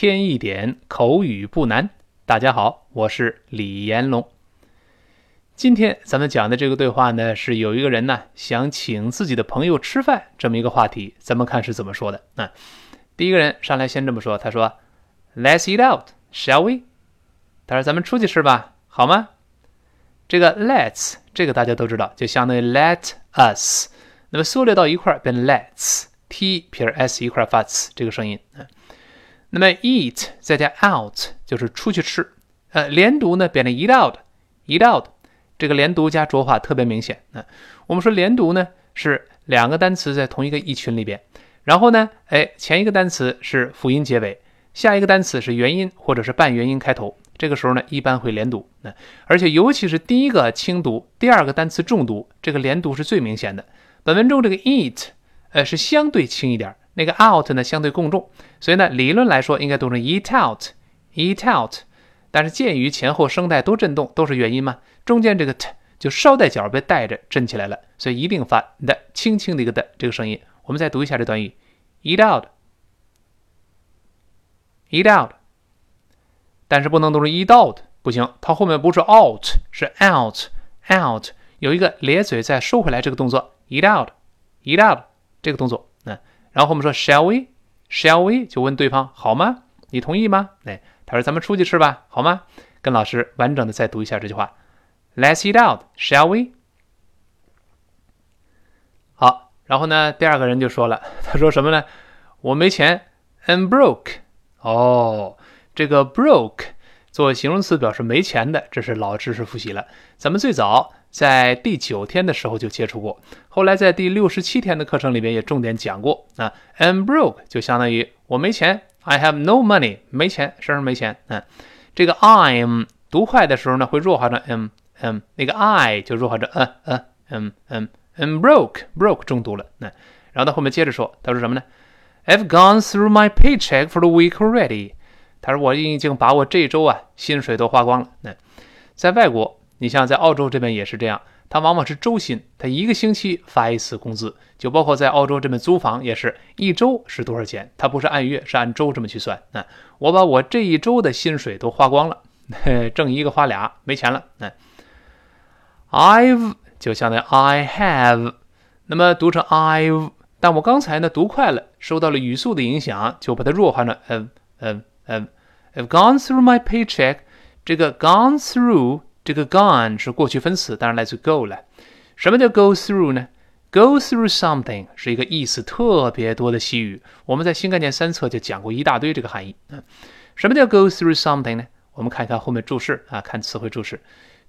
添一点口语不难。大家好，我是李延龙。今天咱们讲的这个对话呢，是有一个人呢想请自己的朋友吃饭这么一个话题。咱们看是怎么说的啊？第一个人上来先这么说，他说：“Let's eat out, shall we？” 他说：“咱们出去吃吧，好吗？”这个 “let's” 这个大家都知道，就相当于 “let us”。那么缩略到一块儿变 “let's”，t 撇 s 一块发 s 这个声音啊。那么 “eat” 再加 “out” 就是出去吃。呃，连读呢变成 “eat out”，“eat out”。这个连读加浊化特别明显。啊，我们说连读呢是两个单词在同一个意群里边，然后呢，哎，前一个单词是辅音结尾，下一个单词是元音或者是半元音开头。这个时候呢，一般会连读，那而且尤其是第一个轻读，第二个单词重读，这个连读是最明显的。本文中这个 eat，呃，是相对轻一点，那个 out 呢相对更重，所以呢，理论来说应该读成 eat out，eat out。但是鉴于前后声带都震动，都是元音嘛，中间这个 t 就捎带脚被带着震起来了，所以一定发的轻轻的一个的这个声音。我们再读一下这段语：eat out，eat out。但是不能读成 eat out，不行，它后面不是 out，是 out，out，有一个咧嘴再收回来这个动作，eat out，eat out 这个动作，然后我们说 shall we，shall we 就问对方好吗？你同意吗？哎，他说咱们出去吃吧，好吗？跟老师完整的再读一下这句话，Let's eat out，shall we？好，然后呢，第二个人就说了，他说什么呢？我没钱，I'm broke。哦。这个 broke 做形容词表示没钱的，这是老知识复习了。咱们最早在第九天的时候就接触过，后来在第六十七天的课程里边也重点讲过啊。I'm broke 就相当于我没钱，I have no money，没钱，身上没钱。嗯，这个 I'm 读快的时候呢，会弱化成 m m，那个 I 就弱化成 a a m m。I'm broke，broke 重读了。那然后他后面接着说，他说什么呢？I've gone through my paycheck for the week already。他说：“我已经把我这周啊薪水都花光了。那在外国，你像在澳洲这边也是这样，他往往是周薪，他一个星期发一次工资。就包括在澳洲这边租房也是一周是多少钱，他不是按月，是按周这么去算。那我把我这一周的薪水都花光了，挣一个花俩，没钱了。那 I've 就相当于 I have，那么读成 I've，但我刚才呢读快了，受到了语速的影响，就把它弱化成嗯嗯。”呃，I've gone through my paycheck。这个 gone through，这个 gone 是过去分词，当然来自 go 了。什么叫 go through 呢？Go through something 是一个意思特别多的习语。我们在新概念三册就讲过一大堆这个含义。嗯，什么叫 go through something 呢？我们看一看后面注释啊，看词汇注释。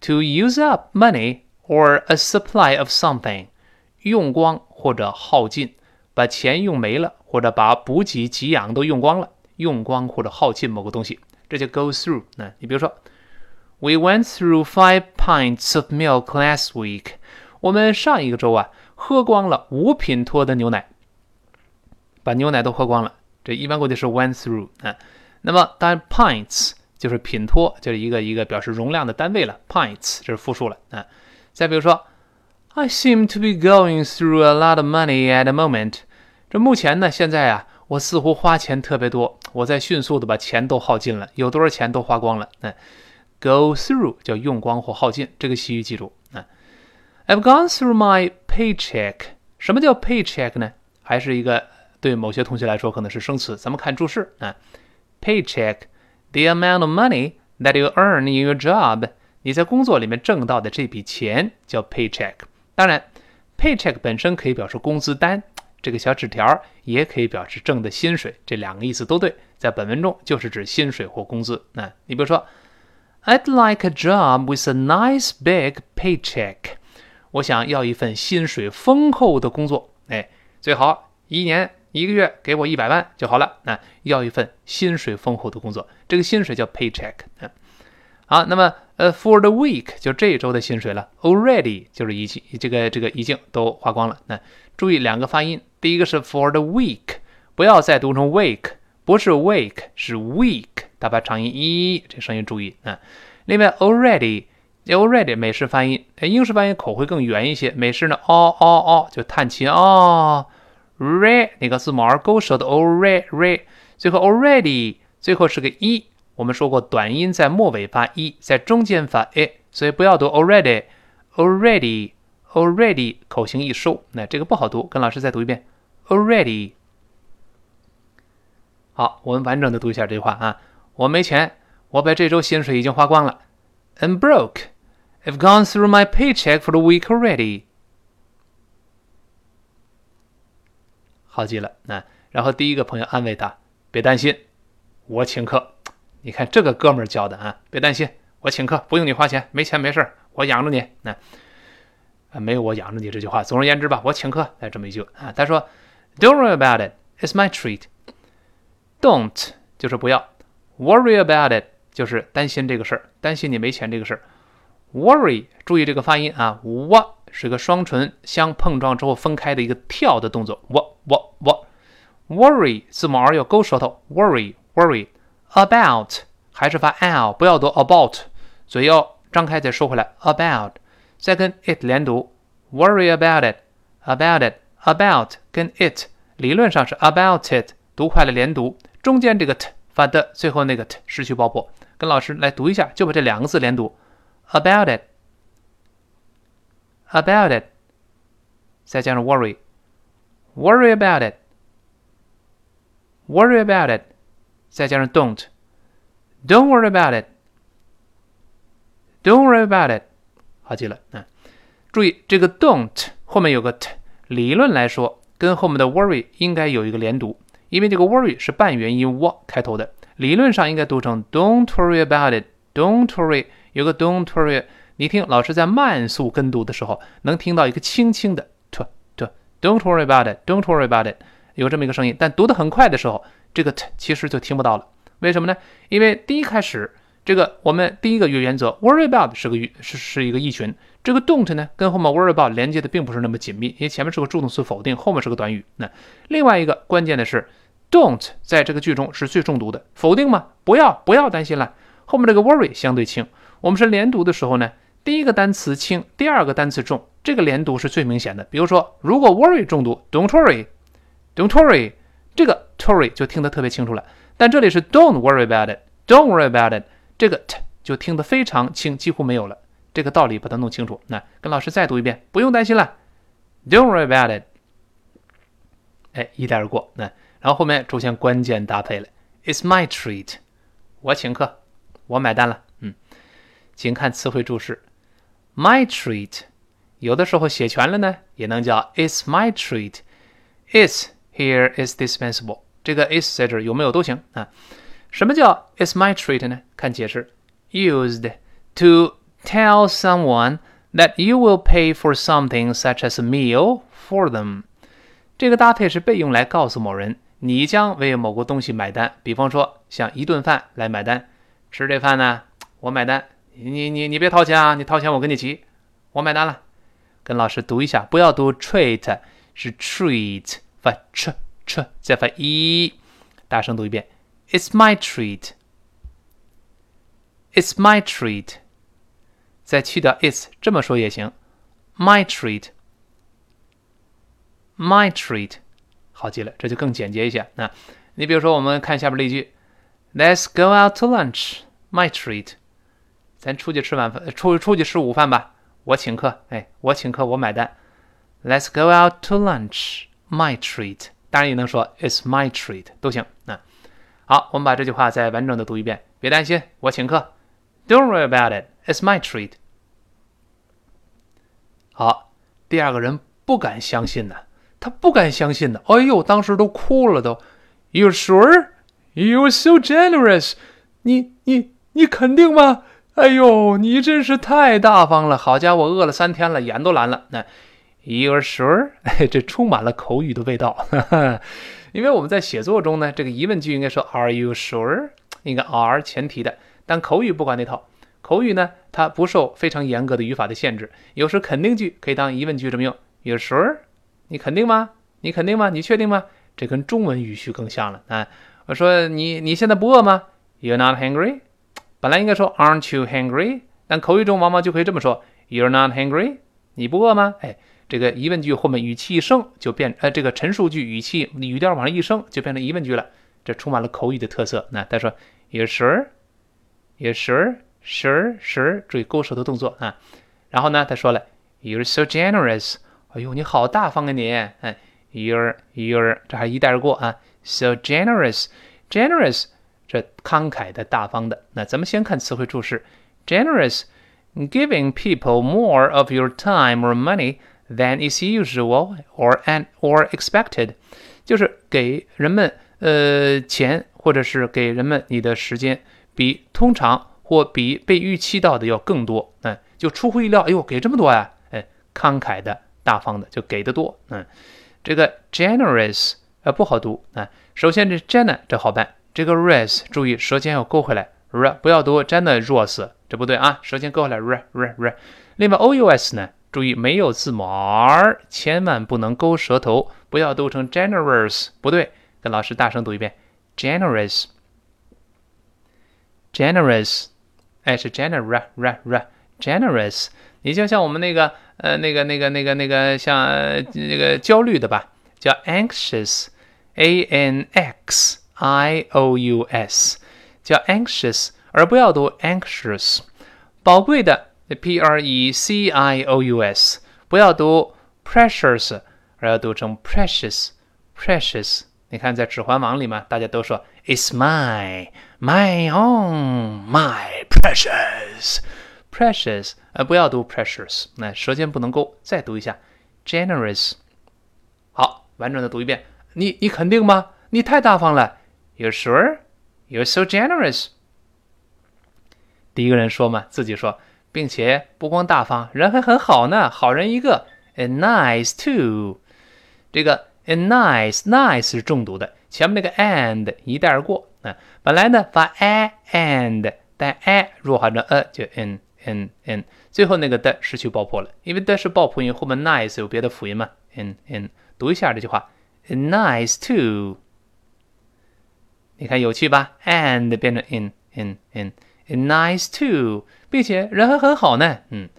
To use up money or a supply of something，用光或者耗尽，把钱用没了，或者把补给给养都用光了。用光或者耗尽某个东西，这就 go through。那你比如说，We went through five pints of milk last week。我们上一个周啊，喝光了五品托的牛奶，把牛奶都喝光了。这一般过去是 went through 啊。那么当然，pints 就是品托，就是一个一个表示容量的单位了。pints 这是复数了啊。再比如说，I seem to be going through a lot of money at the moment。这目前呢，现在啊。我似乎花钱特别多，我在迅速的把钱都耗尽了，有多少钱都花光了。嗯，go through 叫用光或耗尽，这个习语记住。啊，I've gone through my paycheck。什么叫 paycheck 呢？还是一个对某些同学来说可能是生词。咱们看注释啊，paycheck，the amount of money that you earn in your job。你在工作里面挣到的这笔钱叫 paycheck。当然，paycheck 本身可以表示工资单。这个小纸条也可以表示挣的薪水，这两个意思都对。在本文中就是指薪水或工资。那你比如说，I'd like a job with a nice big paycheck。我想要一份薪水丰厚的工作。哎，最好一年一个月给我一百万就好了。那要一份薪水丰厚的工作，这个薪水叫 paycheck。嗯，好，那么呃，for the week 就这一周的薪水了。Already 就是已经这个这个已经都花光了。那注意两个发音。第一个是 for the week，不要再读成 wake，不是 wake，是 week，它发长音 e 这声音注意啊。另外 already，already 美式发音，英式发音口会更圆一些。美式呢哦哦哦就叹气哦，re 那个字母 r 勾舌的 already，最后 already 最后是个 e，。我们说过，短音在末尾发 e，，在中间发 a，所以不要读 already，already，already，口型一收，那这个不好读。跟老师再读一遍，already。好，我们完整的读一下这句话啊。我没钱，我把这周薪水已经花光了。I'm broke. I've gone through my paycheck for the week already. 好极了，那然后第一个朋友安慰他，别担心，我请客。你看这个哥们儿教的啊，别担心，我请客，不用你花钱，没钱没事儿，我养着你。那啊，没有我养着你这句话。总而言之吧，我请客，来这么一句啊。他说，Don't worry about it, it's my treat. Don't 就是不要，worry about it 就是担心这个事儿，担心你没钱这个事儿。Worry，注意这个发音啊，w 是个双唇相碰撞之后分开的一个跳的动作，w w w。Worry 字母 r 要勾舌头，worry worry。About 还是发 l，不要读 about，嘴要张开再收回来。About 再跟 it 连读，worry about it，about it，about 跟 it 理论上是 about it，读快了连读， 中间这个 t 发的，最后那个 t 失去爆破。跟老师来读一下，就把这两个字连读，about it，about it，再加上 worry，worry about it，worry about it。再加上 don't，don't worry about it，don't worry about it，好记了啊！注意这个 don't 后面有个 t，理论来说跟后面的 worry 应该有一个连读，因为这个 worry 是半元音 w 开头的，理论上应该读成 don't worry about it，don't worry，有个 don't worry，你听老师在慢速跟读的时候，能听到一个轻轻的 t t，don't worry about it，don't worry about it，有这么一个声音，但读得很快的时候。这个 t 其实就听不到了，为什么呢？因为第一开始，这个我们第一个语原则，worry about 是个语是是一个意群，这个 don't 呢跟后面 worry about 连接的并不是那么紧密，因为前面是个助动词否定，后面是个短语。那另外一个关键的是，don't 在这个句中是最重读的，否定吗？不要不要担心了，后面这个 worry 相对轻。我们是连读的时候呢，第一个单词轻，第二个单词重，这个连读是最明显的。比如说，如果 worry 重读，don't worry，don't worry。这个 worry 就听得特别清楚了，但这里是 don't worry about it，don't worry about it，这个 t 就听得非常轻，几乎没有了。这个道理把它弄清楚。那跟老师再读一遍，不用担心了，don't worry about it。哎，一带而过。那然后后面出现关键搭配了，it's my treat，我请客，我买单了。嗯，请看词汇注释，my treat，有的时候写全了呢，也能叫 it's my treat，it's。Here is dispensable，这个 is 在这儿有没有都行啊？什么叫 is my treat 呢？看解释，used to tell someone that you will pay for something such as a meal for them。这个搭配是被用来告诉某人， 你将为某个东西买单。比方说，像一顿饭来买单，吃这饭呢，我买单，你你你别掏钱啊，你掏钱我跟你急，我买单了。跟老师读一下，不要读 treat，是 treat。发 ch ch，再发 e，大声读一遍。It's my treat. It's my treat. 再去掉 its，这么说也行。My treat. My treat. 好记了，这就更简洁一些。那你比如说，我们看下边例句：Let's go out to lunch. My treat. 咱出去吃晚饭，出出去吃午饭吧。我请客，哎，我请客，我买单。Let's go out to lunch. My treat，当然也能说 It's my treat 都行。那好，我们把这句话再完整的读一遍。别担心，我请客。Don't worry about it. It's my treat。好，第二个人不敢相信呢，他不敢相信的。哎呦，当时都哭了都。You sure? You're so generous. 你你你肯定吗？哎呦，你真是太大方了。好家伙，饿了三天了，眼都蓝了。那。You're sure？这充满了口语的味道，因为我们在写作中呢，这个疑问句应该说 Are you sure？应该 are 前提的，但口语不管那套，口语呢它不受非常严格的语法的限制，有时肯定句可以当疑问句这么用。You're sure？你肯定吗？你肯定吗？你确定吗？这跟中文语序更像了啊！我说你你现在不饿吗？You're not hungry？本来应该说 Aren't you hungry？但口语中往往就可以这么说 You're not hungry？你不饿吗？哎。这个疑问句后面语气一升就变，呃，这个陈述句语气语调往上一升就变成疑问句了。这充满了口语的特色。那他说 You're sure？You're sure？Sure？Sure？注意勾舌头动作啊。然后呢，他说了，You're so generous。哎呦，你好大方啊你！哎，You're，You're，这还一带而过啊。So generous，generous，这慷慨的、大方的。那咱们先看词汇注释，generous，giving people more of your time or money than is usual or an or expected，就是给人们呃钱，或者是给人们你的时间，比通常或比被预期到的要更多。嗯，就出乎意料，哎呦，给这么多呀！哎，慷慨的、大方的，就给的多。嗯，这个 generous。呃，不好读啊。首先，这 Jenna 这好办，这个 res 注意舌尖要勾回来，r 不要读 generous，这不对啊，舌尖勾回来，r r r。另外，ous 呢，注意没有字母 r，千万不能勾舌头，不要读成 generous，不对。跟老师大声读一遍，generous，generous，哎，是 generous r r generous。你就像我们那个呃那个那个那个那个像那个焦虑的吧，叫 anxious。a n x i o u s，叫 anxious，而不要读 anxious。宝贵的 p r e c i o u s，不要读 precious，而要读成 precious precious。你看在《指环王》里嘛，大家都说 It's my my own my precious precious，呃，不要读 precious，那舌尖不能勾。再读一下 generous。好，完整的读一遍。你你肯定吗？你太大方了。You sure? You're so generous. 第一个人说嘛，自己说，并且不光大方，人还很好呢，好人一个。And nice too. 这个 and nice nice 是重读的，前面那个 and 一带而过啊。本来呢发 a and，但 a 弱化成 a 就 n n n，最后那个的失去爆破了，因为的是爆破音，后面 nice 有别的辅音嘛？n n 读一下这句话。Nice too，你看有趣吧？And 变成 in in in nice too，并且人还很好呢。嗯，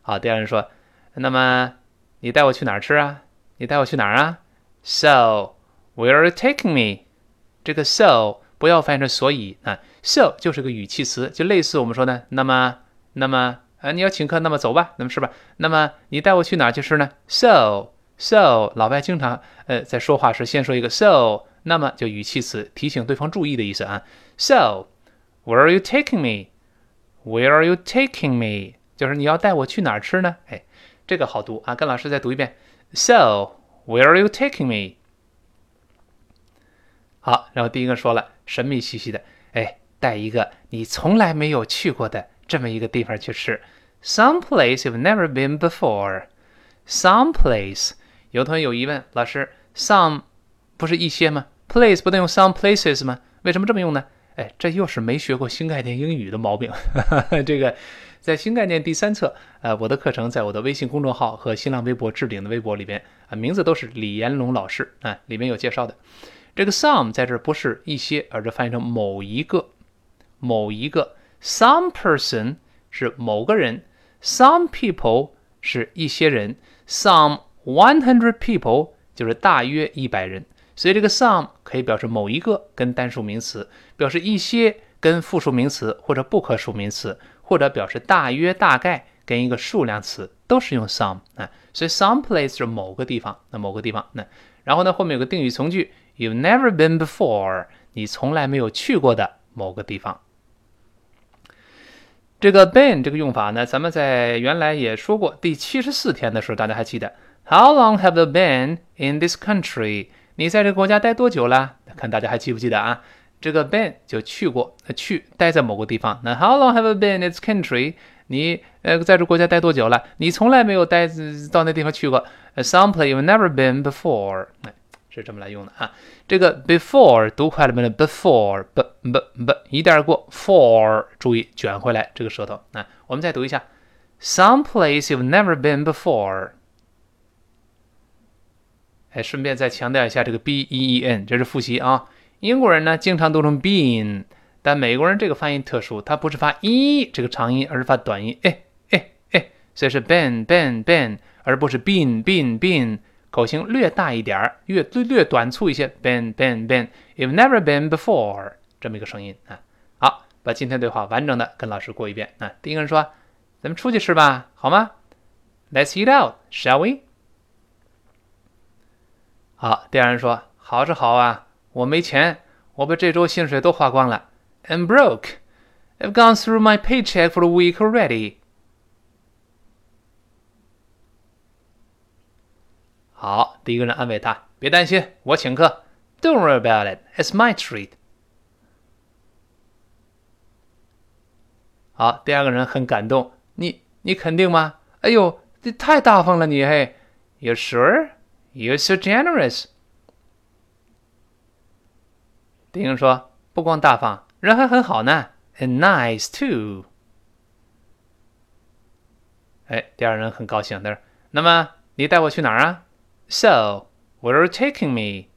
好。第二人说：“那么你带我去哪儿吃啊？你带我去哪儿啊？So where are you taking me？这个 so 不要翻译成所以啊，so 就是个语气词，就类似我们说的那么那么啊，你要请客，那么走吧，那么是吧？那么你带我去哪儿去吃呢？So。So，老外经常呃在说话时先说一个 so，那么就语气词提醒对方注意的意思啊。So，where are you taking me？Where are you taking me？就是你要带我去哪儿吃呢？哎，这个好读啊，跟老师再读一遍。So，where are you taking me？好，然后第一个说了，神秘兮兮的，哎，带一个你从来没有去过的这么一个地方去吃，some place you've never been before，some place。有同学有疑问，老师，some 不是一些吗？place 不能用 some places 吗？为什么这么用呢？哎，这又是没学过新概念英语的毛病。这个在新概念第三册，呃，我的课程在我的微信公众号和新浪微博置顶的微博里边啊，名字都是李延龙老师啊，里面有介绍的。这个 some 在这不是一些，而是翻译成某一个，某一个。Some person 是某个人，some people 是一些人，some。One hundred people 就是大约一百人，所以这个 some 可以表示某一个跟单数名词，表示一些跟复数名词或者不可数名词，或者表示大约大概跟一个数量词，都是用 some 啊。所以 some place 是某个地方，那某个地方那，然后呢后面有个定语从句，You've never been before，你从来没有去过的某个地方。这个 been 这个用法呢，咱们在原来也说过，第七十四天的时候，大家还记得？How long have you been in this country？你在这个国家待多久了？看大家还记不记得啊？这个 been 就去过，去待在某个地方。那 How long have you been in this country？你呃在这国家待多久了？你从来没有待到那地方去过。Some place you've never been before。是这么来用的啊。这个 before 读快了没有？Before b b b 一带而过，for 注意卷回来这个舌头啊。我们再读一下，Some place you've never been before。哎，顺便再强调一下这个 b e e n，这是复习啊。英国人呢经常读成 been，但美国人这个发音特殊，它不是发 e 这个长音，而是发短音，哎哎哎，所以是 been been been，而不是 been been been 口型略大一点儿，略略短促一些，ben ben ben，you've never been before 这么一个声音啊。好，把今天对话完整的跟老师过一遍啊。第一个人说：“咱们出去吃吧，好吗？”Let's eat out, shall we？好，第二人说：“好是好啊，我没钱，我把这周薪水都花光了，I'm broke. I've gone through my paycheck for the week already.” 好，第一个人安慰他：“别担心，我请客。”Don't worry about it. It's my treat. 好，第二个人很感动：“你你肯定吗？哎呦，这太大方了，你嘿！You sure? You're so generous. 第一个人说：“不光大方，人还很好呢，and nice too。”哎，第二人很高兴，他说：“那么你带我去哪儿啊？” So, where are you taking me?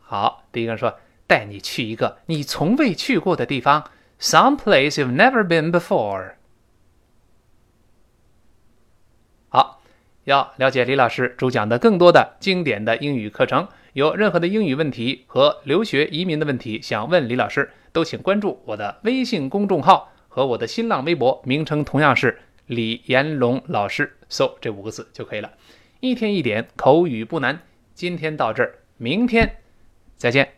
好，第一个人说：“带你去一个你从未去过的地方，some place you've never been before。”好，要了解李老师主讲的更多的经典的英语课程，有任何的英语问题和留学移民的问题想问李老师，都请关注我的微信公众号和我的新浪微博，名称同样是。李延龙老师，搜这五个字就可以了，一天一点口语不难。今天到这儿，明天再见。